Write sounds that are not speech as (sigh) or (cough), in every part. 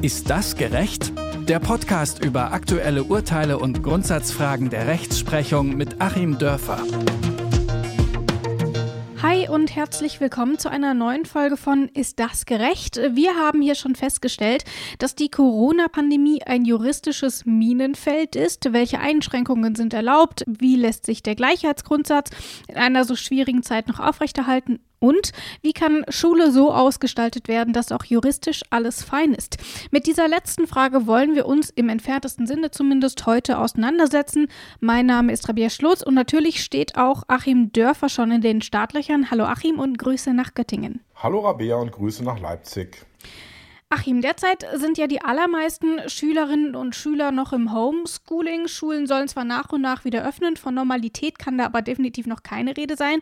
Ist das gerecht? Der Podcast über aktuelle Urteile und Grundsatzfragen der Rechtsprechung mit Achim Dörfer. Hi und herzlich willkommen zu einer neuen Folge von Ist das gerecht? Wir haben hier schon festgestellt, dass die Corona-Pandemie ein juristisches Minenfeld ist. Welche Einschränkungen sind erlaubt? Wie lässt sich der Gleichheitsgrundsatz in einer so schwierigen Zeit noch aufrechterhalten? Und wie kann Schule so ausgestaltet werden, dass auch juristisch alles fein ist? Mit dieser letzten Frage wollen wir uns im entferntesten Sinne zumindest heute auseinandersetzen. Mein Name ist Rabia Schlotz und natürlich steht auch Achim Dörfer schon in den Startlöchern. Hallo Achim und Grüße nach Göttingen. Hallo Rabea und Grüße nach Leipzig. Achim, derzeit sind ja die allermeisten Schülerinnen und Schüler noch im Homeschooling. Schulen sollen zwar nach und nach wieder öffnen, von Normalität kann da aber definitiv noch keine Rede sein.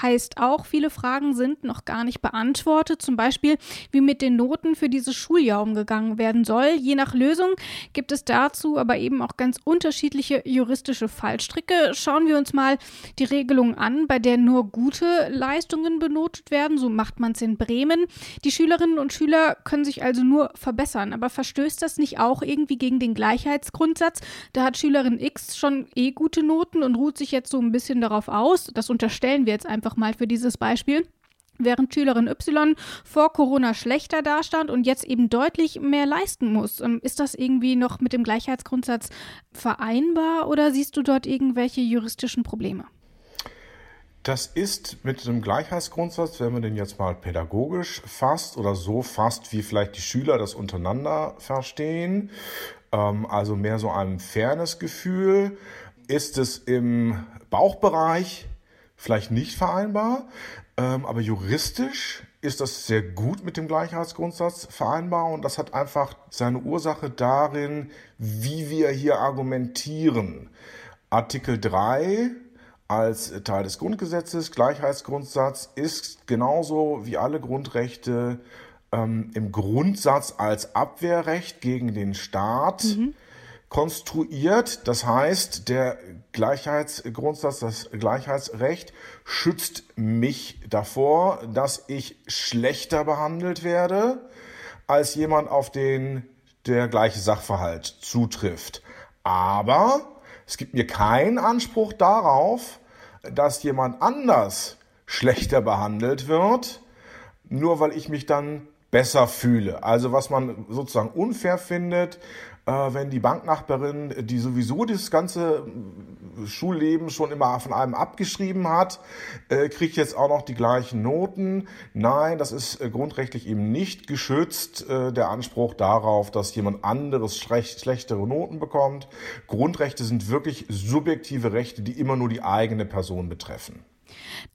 Heißt auch, viele Fragen sind noch gar nicht beantwortet. Zum Beispiel, wie mit den Noten für dieses Schuljahr umgegangen werden soll. Je nach Lösung gibt es dazu aber eben auch ganz unterschiedliche juristische Fallstricke. Schauen wir uns mal die Regelung an, bei der nur gute Leistungen benotet werden. So macht man es in Bremen. Die Schülerinnen und Schüler können sich also nur verbessern. Aber verstößt das nicht auch irgendwie gegen den Gleichheitsgrundsatz? Da hat Schülerin X schon eh gute Noten und ruht sich jetzt so ein bisschen darauf aus. Das unterstellen wir jetzt einfach mal für dieses Beispiel. Während Schülerin Y vor Corona schlechter dastand und jetzt eben deutlich mehr leisten muss. Ähm, ist das irgendwie noch mit dem Gleichheitsgrundsatz vereinbar oder siehst du dort irgendwelche juristischen Probleme? Das ist mit dem Gleichheitsgrundsatz, wenn man den jetzt mal pädagogisch fasst oder so fasst, wie vielleicht die Schüler das untereinander verstehen, ähm, also mehr so ein Fairness-Gefühl, ist es im Bauchbereich vielleicht nicht vereinbar, ähm, aber juristisch ist das sehr gut mit dem Gleichheitsgrundsatz vereinbar und das hat einfach seine Ursache darin, wie wir hier argumentieren. Artikel 3 als Teil des Grundgesetzes. Gleichheitsgrundsatz ist genauso wie alle Grundrechte ähm, im Grundsatz als Abwehrrecht gegen den Staat mhm. konstruiert. Das heißt, der Gleichheitsgrundsatz, das Gleichheitsrecht schützt mich davor, dass ich schlechter behandelt werde als jemand, auf den der gleiche Sachverhalt zutrifft. Aber es gibt mir keinen Anspruch darauf, dass jemand anders schlechter behandelt wird, nur weil ich mich dann besser fühle. Also was man sozusagen unfair findet, wenn die Banknachbarin, die sowieso das ganze Schulleben schon immer von einem abgeschrieben hat, äh, kriegt jetzt auch noch die gleichen Noten. Nein, das ist äh, grundrechtlich eben nicht geschützt, äh, der Anspruch darauf, dass jemand anderes schlechtere Noten bekommt. Grundrechte sind wirklich subjektive Rechte, die immer nur die eigene Person betreffen.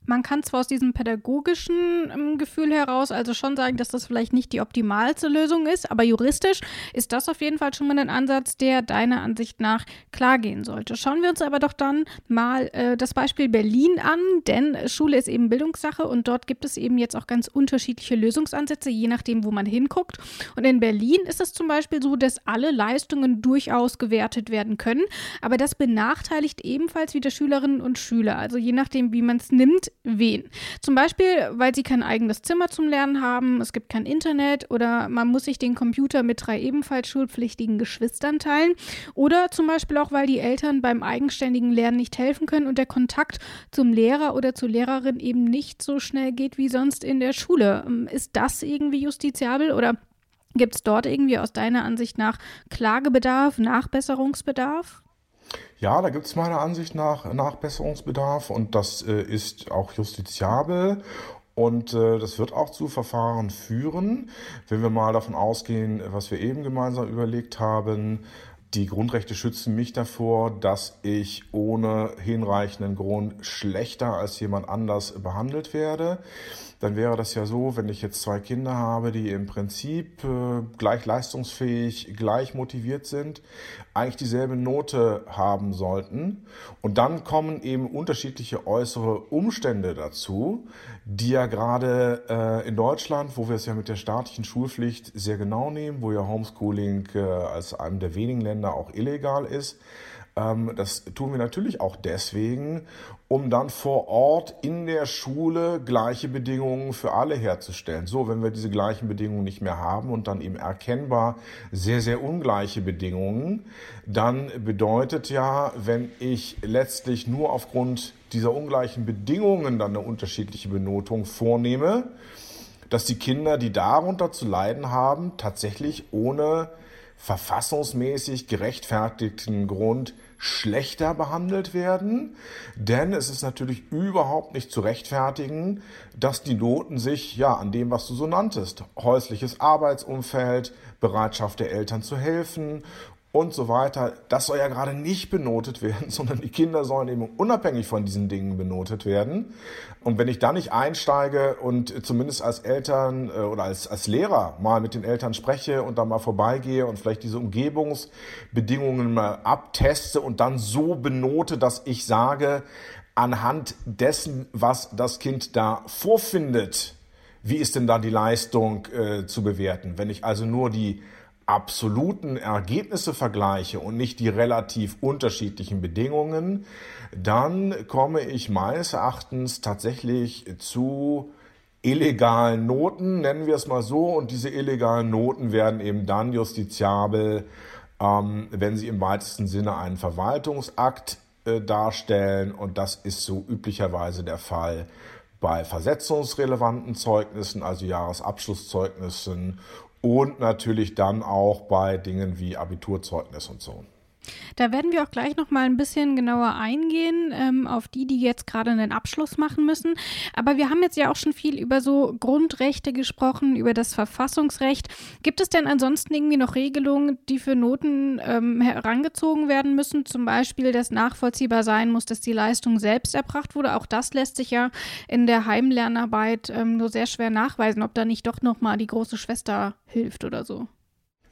Man kann zwar aus diesem pädagogischen ähm, Gefühl heraus also schon sagen, dass das vielleicht nicht die optimalste Lösung ist, aber juristisch ist das auf jeden Fall schon mal ein Ansatz, der deiner Ansicht nach klar gehen sollte. Schauen wir uns aber doch dann mal äh, das Beispiel Berlin an, denn Schule ist eben Bildungssache und dort gibt es eben jetzt auch ganz unterschiedliche Lösungsansätze, je nachdem, wo man hinguckt. Und in Berlin ist es zum Beispiel so, dass alle Leistungen durchaus gewertet werden können, aber das benachteiligt ebenfalls wieder Schülerinnen und Schüler. Also je nachdem, wie man es nimmt, wen. Zum Beispiel, weil sie kein eigenes Zimmer zum Lernen haben, es gibt kein Internet oder man muss sich den Computer mit drei ebenfalls schulpflichtigen Geschwistern teilen. Oder zum Beispiel auch, weil die Eltern beim eigenständigen Lernen nicht helfen können und der Kontakt zum Lehrer oder zur Lehrerin eben nicht so schnell geht wie sonst in der Schule. Ist das irgendwie justiziabel oder Gibt es dort irgendwie aus deiner Ansicht nach Klagebedarf, Nachbesserungsbedarf? Ja, da gibt es meiner Ansicht nach Nachbesserungsbedarf und das äh, ist auch justiziabel. Und äh, das wird auch zu Verfahren führen, wenn wir mal davon ausgehen, was wir eben gemeinsam überlegt haben. Die Grundrechte schützen mich davor, dass ich ohne hinreichenden Grund schlechter als jemand anders behandelt werde dann wäre das ja so, wenn ich jetzt zwei Kinder habe, die im Prinzip äh, gleich leistungsfähig, gleich motiviert sind, eigentlich dieselbe Note haben sollten. Und dann kommen eben unterschiedliche äußere Umstände dazu, die ja gerade äh, in Deutschland, wo wir es ja mit der staatlichen Schulpflicht sehr genau nehmen, wo ja Homeschooling äh, als einem der wenigen Länder auch illegal ist, das tun wir natürlich auch deswegen, um dann vor Ort in der Schule gleiche Bedingungen für alle herzustellen. So, wenn wir diese gleichen Bedingungen nicht mehr haben und dann eben erkennbar sehr, sehr ungleiche Bedingungen, dann bedeutet ja, wenn ich letztlich nur aufgrund dieser ungleichen Bedingungen dann eine unterschiedliche Benotung vornehme, dass die Kinder, die darunter zu leiden haben, tatsächlich ohne verfassungsmäßig gerechtfertigten Grund schlechter behandelt werden. Denn es ist natürlich überhaupt nicht zu rechtfertigen, dass die Noten sich ja an dem, was du so nanntest, häusliches Arbeitsumfeld, Bereitschaft der Eltern zu helfen und so weiter. Das soll ja gerade nicht benotet werden, (laughs) sondern die Kinder sollen eben unabhängig von diesen Dingen benotet werden. Und wenn ich da nicht einsteige und zumindest als Eltern äh, oder als, als Lehrer mal mit den Eltern spreche und da mal vorbeigehe und vielleicht diese Umgebungsbedingungen mal abteste und dann so benote, dass ich sage, anhand dessen, was das Kind da vorfindet, wie ist denn da die Leistung äh, zu bewerten? Wenn ich also nur die absoluten Ergebnisse vergleiche und nicht die relativ unterschiedlichen Bedingungen, dann komme ich meines Erachtens tatsächlich zu illegalen Noten, nennen wir es mal so. Und diese illegalen Noten werden eben dann justiziabel, ähm, wenn sie im weitesten Sinne einen Verwaltungsakt äh, darstellen. Und das ist so üblicherweise der Fall bei versetzungsrelevanten Zeugnissen, also Jahresabschlusszeugnissen und natürlich dann auch bei Dingen wie Abiturzeugnis und so. Da werden wir auch gleich noch mal ein bisschen genauer eingehen ähm, auf die, die jetzt gerade einen Abschluss machen müssen. Aber wir haben jetzt ja auch schon viel über so Grundrechte gesprochen, über das Verfassungsrecht. Gibt es denn ansonsten irgendwie noch Regelungen, die für Noten ähm, herangezogen werden müssen? Zum Beispiel, dass nachvollziehbar sein muss, dass die Leistung selbst erbracht wurde. Auch das lässt sich ja in der Heimlernarbeit ähm, nur sehr schwer nachweisen, ob da nicht doch noch mal die große Schwester hilft oder so.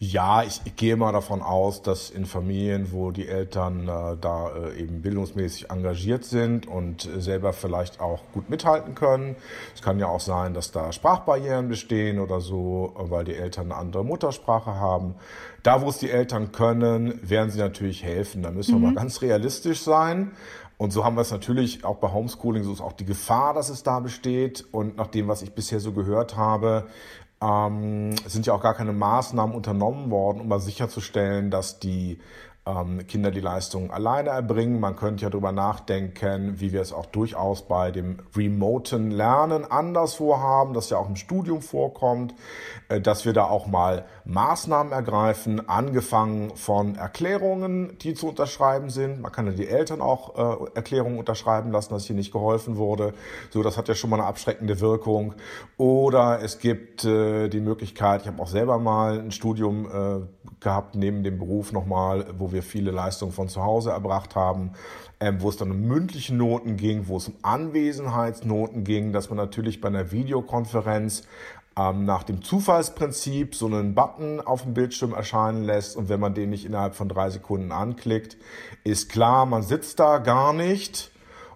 Ja, ich, ich, gehe mal davon aus, dass in Familien, wo die Eltern äh, da äh, eben bildungsmäßig engagiert sind und äh, selber vielleicht auch gut mithalten können. Es kann ja auch sein, dass da Sprachbarrieren bestehen oder so, weil die Eltern eine andere Muttersprache haben. Da, wo es die Eltern können, werden sie natürlich helfen. Da müssen wir mhm. mal ganz realistisch sein. Und so haben wir es natürlich auch bei Homeschooling, so ist auch die Gefahr, dass es da besteht. Und nach dem, was ich bisher so gehört habe, ähm, sind ja auch gar keine Maßnahmen unternommen worden, um mal sicherzustellen, dass die Kinder die Leistung alleine erbringen. Man könnte ja darüber nachdenken, wie wir es auch durchaus bei dem remoten Lernen anderswo haben, das ja auch im Studium vorkommt, äh, dass wir da auch mal Maßnahmen ergreifen, angefangen von Erklärungen, die zu unterschreiben sind. Man kann ja die Eltern auch äh, Erklärungen unterschreiben lassen, dass hier nicht geholfen wurde. So, das hat ja schon mal eine abschreckende Wirkung. Oder es gibt äh, die Möglichkeit, ich habe auch selber mal ein Studium gehabt neben dem Beruf nochmal, wo wir viele Leistungen von zu Hause erbracht haben, ähm, wo es dann um mündliche Noten ging, wo es um Anwesenheitsnoten ging, dass man natürlich bei einer Videokonferenz ähm, nach dem Zufallsprinzip so einen Button auf dem Bildschirm erscheinen lässt und wenn man den nicht innerhalb von drei Sekunden anklickt, ist klar, man sitzt da gar nicht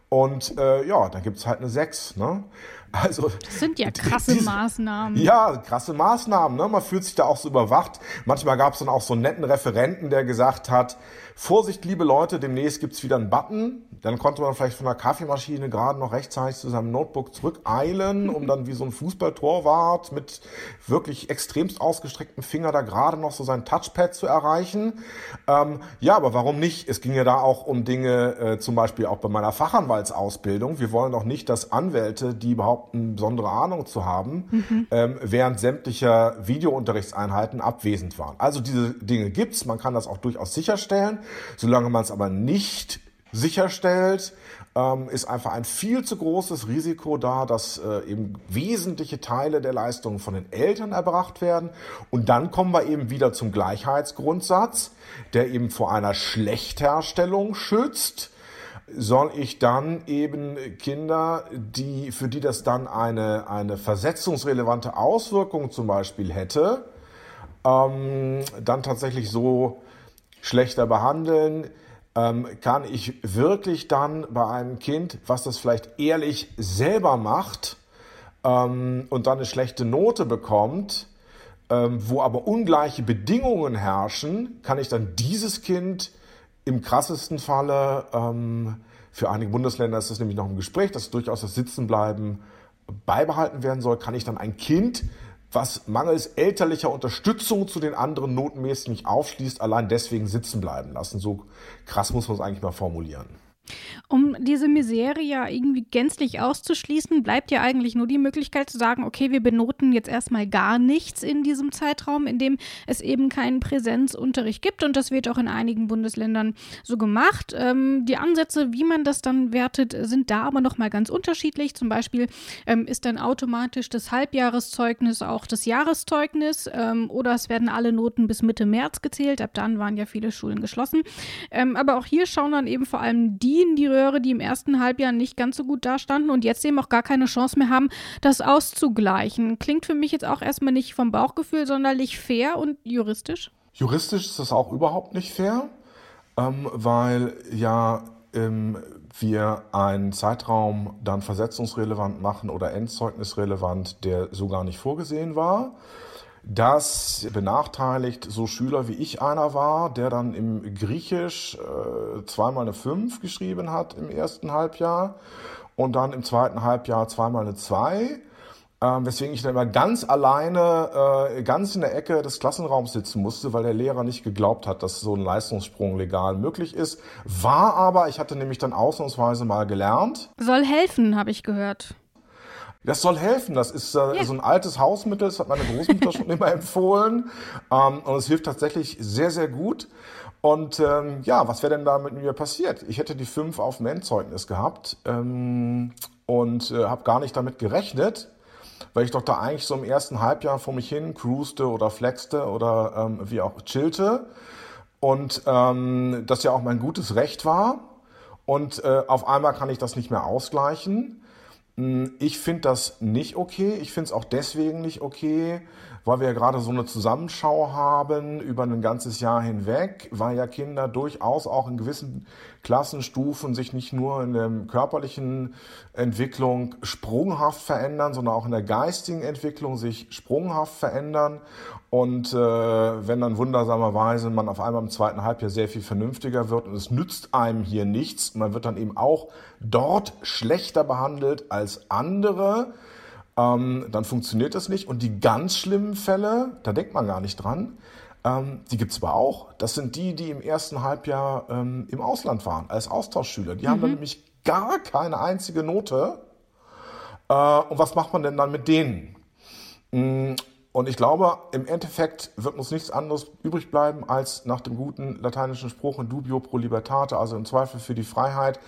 und äh, ja, da gibt's halt eine 6. Ne? Also, das sind ja krasse diese, Maßnahmen. Ja, krasse Maßnahmen. Ne? Man fühlt sich da auch so überwacht. Manchmal gab es dann auch so einen netten Referenten, der gesagt hat, Vorsicht, liebe Leute, demnächst gibt's wieder einen Button. Dann konnte man vielleicht von der Kaffeemaschine gerade noch rechtzeitig zu seinem Notebook zurückeilen, um dann wie so ein Fußballtorwart mit wirklich extremst ausgestrecktem Finger da gerade noch so sein Touchpad zu erreichen. Ähm, ja, aber warum nicht? Es ging ja da auch um Dinge, äh, zum Beispiel auch bei meiner Fachanwaltsausbildung. Wir wollen doch nicht, dass Anwälte, die behaupten, besondere Ahnung zu haben, mhm. ähm, während sämtlicher Videounterrichtseinheiten abwesend waren. Also diese Dinge gibt's. Man kann das auch durchaus sicherstellen. Solange man es aber nicht sicherstellt, ähm, ist einfach ein viel zu großes Risiko da, dass äh, eben wesentliche Teile der Leistungen von den Eltern erbracht werden. Und dann kommen wir eben wieder zum Gleichheitsgrundsatz, der eben vor einer Schlechtherstellung schützt. Soll ich dann eben Kinder, die, für die das dann eine, eine versetzungsrelevante Auswirkung zum Beispiel hätte, ähm, dann tatsächlich so schlechter behandeln, ähm, kann ich wirklich dann bei einem Kind, was das vielleicht ehrlich selber macht ähm, und dann eine schlechte Note bekommt, ähm, wo aber ungleiche Bedingungen herrschen, kann ich dann dieses Kind Im krassesten Falle, ähm, für einige Bundesländer ist das nämlich noch im Gespräch, dass durchaus das Sitzenbleiben beibehalten werden soll, kann ich dann ein Kind was mangels elterlicher Unterstützung zu den anderen notenmäßig nicht aufschließt, allein deswegen sitzen bleiben lassen. So krass muss man es eigentlich mal formulieren. Um diese Misere ja irgendwie gänzlich auszuschließen, bleibt ja eigentlich nur die Möglichkeit zu sagen, okay, wir benoten jetzt erstmal gar nichts in diesem Zeitraum, in dem es eben keinen Präsenzunterricht gibt. Und das wird auch in einigen Bundesländern so gemacht. Ähm, die Ansätze, wie man das dann wertet, sind da aber nochmal ganz unterschiedlich. Zum Beispiel ähm, ist dann automatisch das Halbjahreszeugnis auch das Jahreszeugnis ähm, oder es werden alle Noten bis Mitte März gezählt. Ab dann waren ja viele Schulen geschlossen. Ähm, aber auch hier schauen dann eben vor allem die die in die Röhre, die im ersten Halbjahr nicht ganz so gut dastanden und jetzt eben auch gar keine Chance mehr haben, das auszugleichen. Klingt für mich jetzt auch erstmal nicht vom Bauchgefühl sonderlich fair und juristisch. Juristisch ist das auch überhaupt nicht fair, ähm, weil ja ähm, wir einen Zeitraum dann versetzungsrelevant machen oder endzeugnisrelevant, der so gar nicht vorgesehen war. Das benachteiligt so Schüler wie ich einer war, der dann im Griechisch äh, zweimal eine 5 geschrieben hat im ersten Halbjahr und dann im zweiten Halbjahr zweimal eine 2. Ähm, weswegen ich dann immer ganz alleine, äh, ganz in der Ecke des Klassenraums sitzen musste, weil der Lehrer nicht geglaubt hat, dass so ein Leistungssprung legal möglich ist. War aber, ich hatte nämlich dann ausnahmsweise mal gelernt. Soll helfen, habe ich gehört. Das soll helfen. Das ist äh, ja. so ein altes Hausmittel, das hat meine Großmutter schon immer (laughs) empfohlen. Ähm, und es hilft tatsächlich sehr, sehr gut. Und ähm, ja, was wäre denn da mit mir passiert? Ich hätte die fünf auf dem Endzeugnis gehabt ähm, und äh, habe gar nicht damit gerechnet, weil ich doch da eigentlich so im ersten Halbjahr vor mich hin cruiste oder flexte oder ähm, wie auch chillte. Und ähm, das ja auch mein gutes Recht war. Und äh, auf einmal kann ich das nicht mehr ausgleichen. Hm, ich finde das nicht okay. Ich finde es auch deswegen nicht okay, weil wir ja gerade so eine Zusammenschau haben über ein ganzes Jahr hinweg, weil ja Kinder durchaus auch in gewissen Klassenstufen sich nicht nur in der körperlichen Entwicklung sprunghaft verändern, sondern auch in der geistigen Entwicklung sich sprunghaft verändern. Und äh, wenn dann wundersamerweise man auf einmal im zweiten Halbjahr sehr viel vernünftiger wird und es nützt einem hier nichts, man wird dann eben auch dort schlechter behandelt als andere, ähm, dann funktioniert das nicht. Und die ganz schlimmen Fälle, da denkt man gar nicht dran, ähm, die gibt es aber auch. Das sind die, die im ersten Halbjahr ähm, im Ausland waren, als Austauschschüler. Die mhm. haben dann nämlich gar keine einzige Note. Äh, und was macht man denn dann mit denen? Und ich glaube, im Endeffekt wird uns nichts anderes übrig bleiben, als nach dem guten lateinischen Spruch in dubio pro libertate, also im Zweifel für die Freiheit,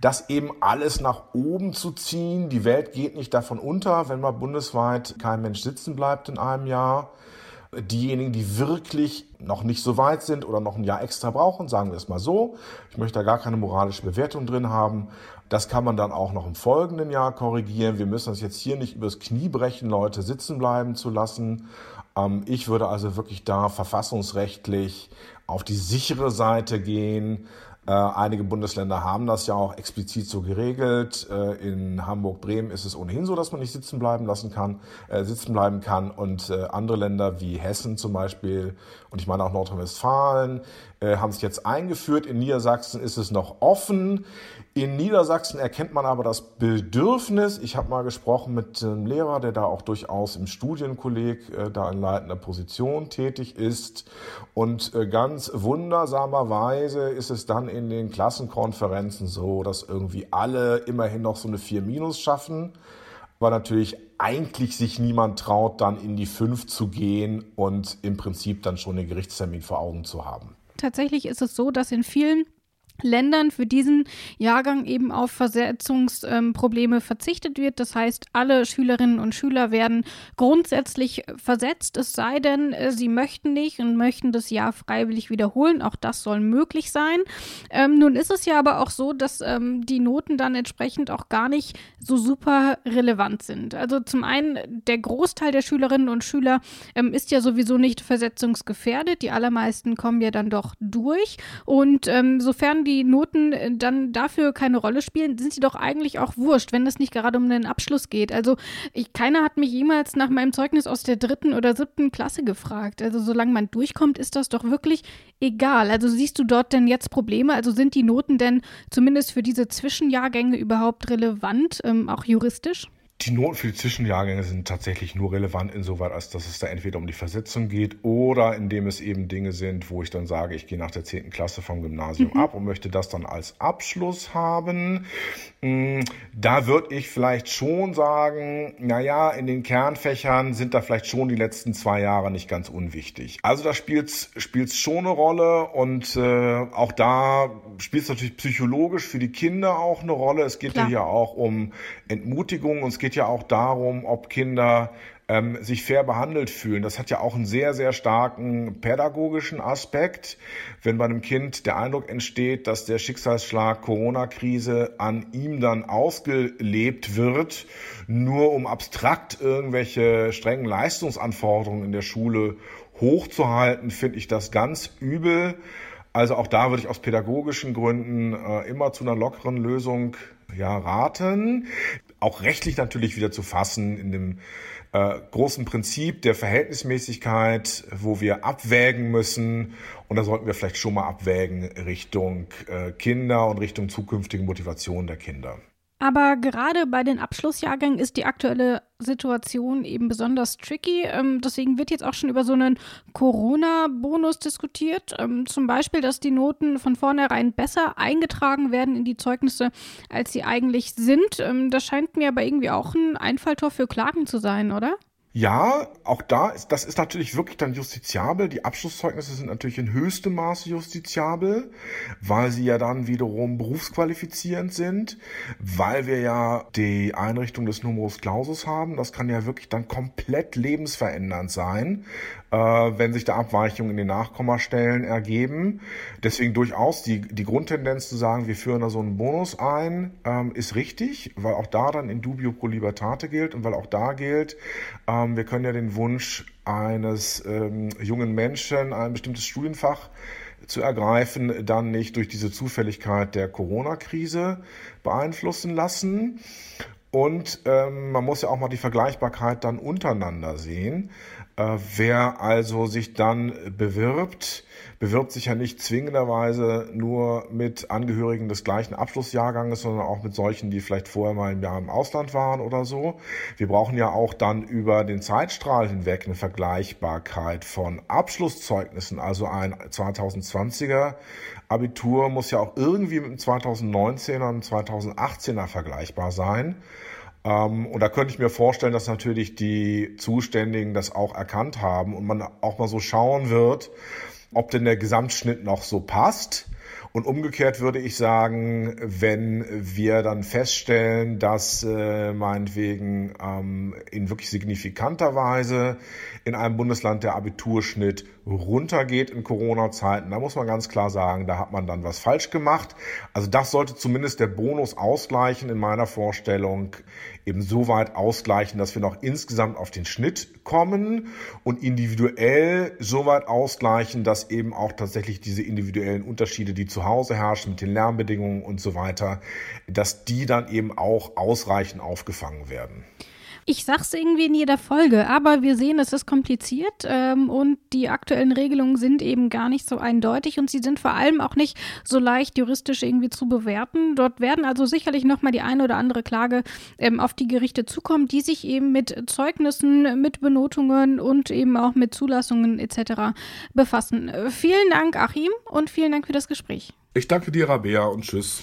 das eben alles nach oben zu ziehen. Die Welt geht nicht davon unter, wenn mal bundesweit kein Mensch sitzen bleibt in einem Jahr. Diejenigen, die wirklich noch nicht so weit sind oder noch ein Jahr extra brauchen, sagen wir es mal so. Ich möchte da gar keine moralische Bewertung drin haben. Das kann man dann auch noch im folgenden Jahr korrigieren. Wir müssen uns jetzt hier nicht übers Knie brechen, Leute sitzen bleiben zu lassen. Ähm, ich würde also wirklich da verfassungsrechtlich auf die sichere Seite gehen, äh, einige Bundesländer haben das ja auch explizit so geregelt. Äh, in Hamburg, Bremen ist es ohnehin so, dass man nicht sitzen bleiben lassen kann, äh, sitzen bleiben kann. Und andere Länder wie Hessen zum Beispiel und ich meine auch Nordrhein-Westfalen äh, haben es jetzt eingeführt. In Niedersachsen ist es noch offen. In Niedersachsen erkennt man aber das Bedürfnis. Ich habe mal gesprochen mit einem Lehrer, der da auch durchaus im Studienkolleg äh, da in leitender Position tätig ist. Und äh, ganz wundersamerweise ist es dann in den Klassenkonferenzen so, dass irgendwie alle immerhin noch so eine 4 Minus schaffen. weil natürlich eigentlich sich niemand traut, dann in die 5 zu gehen und im Prinzip dann schon den Gerichtstermin vor Augen zu haben. Tatsächlich ist es so, dass in vielen Ländern für diesen Jahrgang eben auf Versetzungsprobleme ähm, verzichtet wird. Das heißt, alle Schülerinnen und Schüler werden grundsätzlich versetzt, es sei denn, äh, sie möchten nicht und möchten das Jahr freiwillig wiederholen. Auch das soll möglich sein. Ähm, nun ist es ja aber auch so, dass ähm, die Noten dann entsprechend auch gar nicht so super relevant sind. Also zum einen, der Großteil der Schülerinnen und Schüler ähm, ist ja sowieso nicht versetzungsgefährdet. Die allermeisten kommen ja dann doch durch. Und ähm, sofern die die Noten äh, dann dafür keine Rolle spielen, sind sie doch eigentlich auch wurscht, wenn es nicht gerade um einen Abschluss geht. Also ich, keiner hat mich jemals nach meinem Zeugnis aus der dritten oder siebten Klasse gefragt. Also solange man durchkommt, ist das doch wirklich egal. Also siehst du dort denn jetzt Probleme? Also sind die Noten denn zumindest für diese Zwischenjahrgänge überhaupt relevant, ähm, auch juristisch? Die Noten für die Zwischenjahrgänge sind tatsächlich nur relevant insoweit, als dass es da entweder um die Versetzung geht oder indem es eben Dinge sind, wo ich dann sage, ich gehe nach der 10. Klasse vom Gymnasium mhm. ab und möchte das dann als Abschluss haben. Mm, da würde ich vielleicht schon sagen, naja, in den Kernfächern sind da vielleicht schon die letzten zwei Jahre nicht ganz unwichtig. Also da spielt es schon eine Rolle und äh, auch da spielt es natürlich psychologisch für die Kinder auch eine Rolle. Es geht Klar. ja hier auch um Entmutigung und es geht ja auch darum, ob Kinder ähm, sich fair behandelt fühlen. Das hat ja auch einen sehr, sehr starken pädagogischen Aspekt. Wenn bei einem Kind der Eindruck entsteht, dass der Schicksalsschlag Corona-Krise an ihm dann ausgelebt wird, nur um abstrakt irgendwelche strengen Leistungsanforderungen in der Schule hochzuhalten, finde ich das ganz übel. Also auch da würde ich aus pädagogischen Gründen äh, immer zu einer lockeren Lösung ja, raten. Auch rechtlich natürlich wieder zu fassen in dem äh, großen Prinzip der Verhältnismäßigkeit, wo wir abwägen müssen. Und da sollten wir vielleicht schon mal abwägen Richtung äh, Kinder und Richtung zukünftige Motivation der Kinder. Aber gerade bei den Abschlussjahrgängen ist die aktuelle Situation eben besonders tricky. Ähm, deswegen wird jetzt auch schon über so einen Corona-Bonus diskutiert. Ähm, zum Beispiel, dass die Noten von vornherein besser eingetragen werden in die Zeugnisse, als sie eigentlich sind. Ähm, das scheint mir aber irgendwie auch ein Einfalltor für Klagen zu sein, oder? Ja, auch da ist, das ist natürlich wirklich dann justiziabel. Die Abschlusszeugnisse sind natürlich in höchstem Maße justiziabel, weil sie ja dann wiederum berufsqualifizierend sind, weil wir ja die Einrichtung des Numerus Clausus haben. Das kann ja wirklich dann komplett lebensverändernd sein, äh, wenn sich da Abweichungen in den Nachkommastellen ergeben. Deswegen durchaus die, die Grundtendenz zu sagen, wir führen da so einen Bonus ein, ähm, ist richtig, weil auch da dann in dubio pro libertate gilt und weil auch da gilt, ähm, wir können ja den Wunsch eines ähm, jungen Menschen, ein bestimmtes Studienfach zu ergreifen, dann nicht durch diese Zufälligkeit der Corona-Krise beeinflussen lassen. Und ähm, man muss ja auch mal die Vergleichbarkeit dann untereinander sehen. Äh, wer also sich dann bewirbt, bewirbt sich ja nicht zwingenderweise nur mit Angehörigen des gleichen Abschlussjahrganges, sondern auch mit solchen, die vielleicht vorher mal ein Jahr im Ausland waren oder so. Wir brauchen ja auch dann über den Zeitstrahl hinweg eine Vergleichbarkeit von Abschlusszeugnissen. Also ein 2020er Abitur muss ja auch irgendwie mit dem 2019er und 2018er vergleichbar sein. Ähm, und da könnte ich mir vorstellen, dass natürlich die Zuständigen das auch erkannt haben und man auch mal so schauen wird, ob denn der Gesamtschnitt noch so passt. Und umgekehrt würde ich sagen, wenn wir dann feststellen, dass äh, meinetwegen ähm, in wirklich signifikanter Weise in einem Bundesland der Abiturschnitt runtergeht in Corona-Zeiten, da muss man ganz klar sagen, da hat man dann was falsch gemacht. Also das sollte zumindest der Bonus ausgleichen in meiner Vorstellung, eben so weit ausgleichen, dass wir noch insgesamt auf den Schnitt kommen und individuell so weit ausgleichen, dass eben auch tatsächlich diese individuellen Unterschiede, die zu Hause herrschen mit den Lärmbedingungen und so weiter, dass die dann eben auch ausreichend aufgefangen werden. Ich sag's irgendwie in jeder Folge, aber wir sehen, es ist kompliziert ähm, und die aktuellen Regelungen sind eben gar nicht so eindeutig und sie sind vor allem auch nicht so leicht juristisch irgendwie zu bewerten. Dort werden also sicherlich nochmal die eine oder andere Klage ähm, auf die Gerichte zukommen, die sich eben mit Zeugnissen, mit Benotungen und eben auch mit Zulassungen etc. befassen. Vielen Dank, Achim, und vielen Dank für das Gespräch. Ich danke dir, Rabea, und tschüss.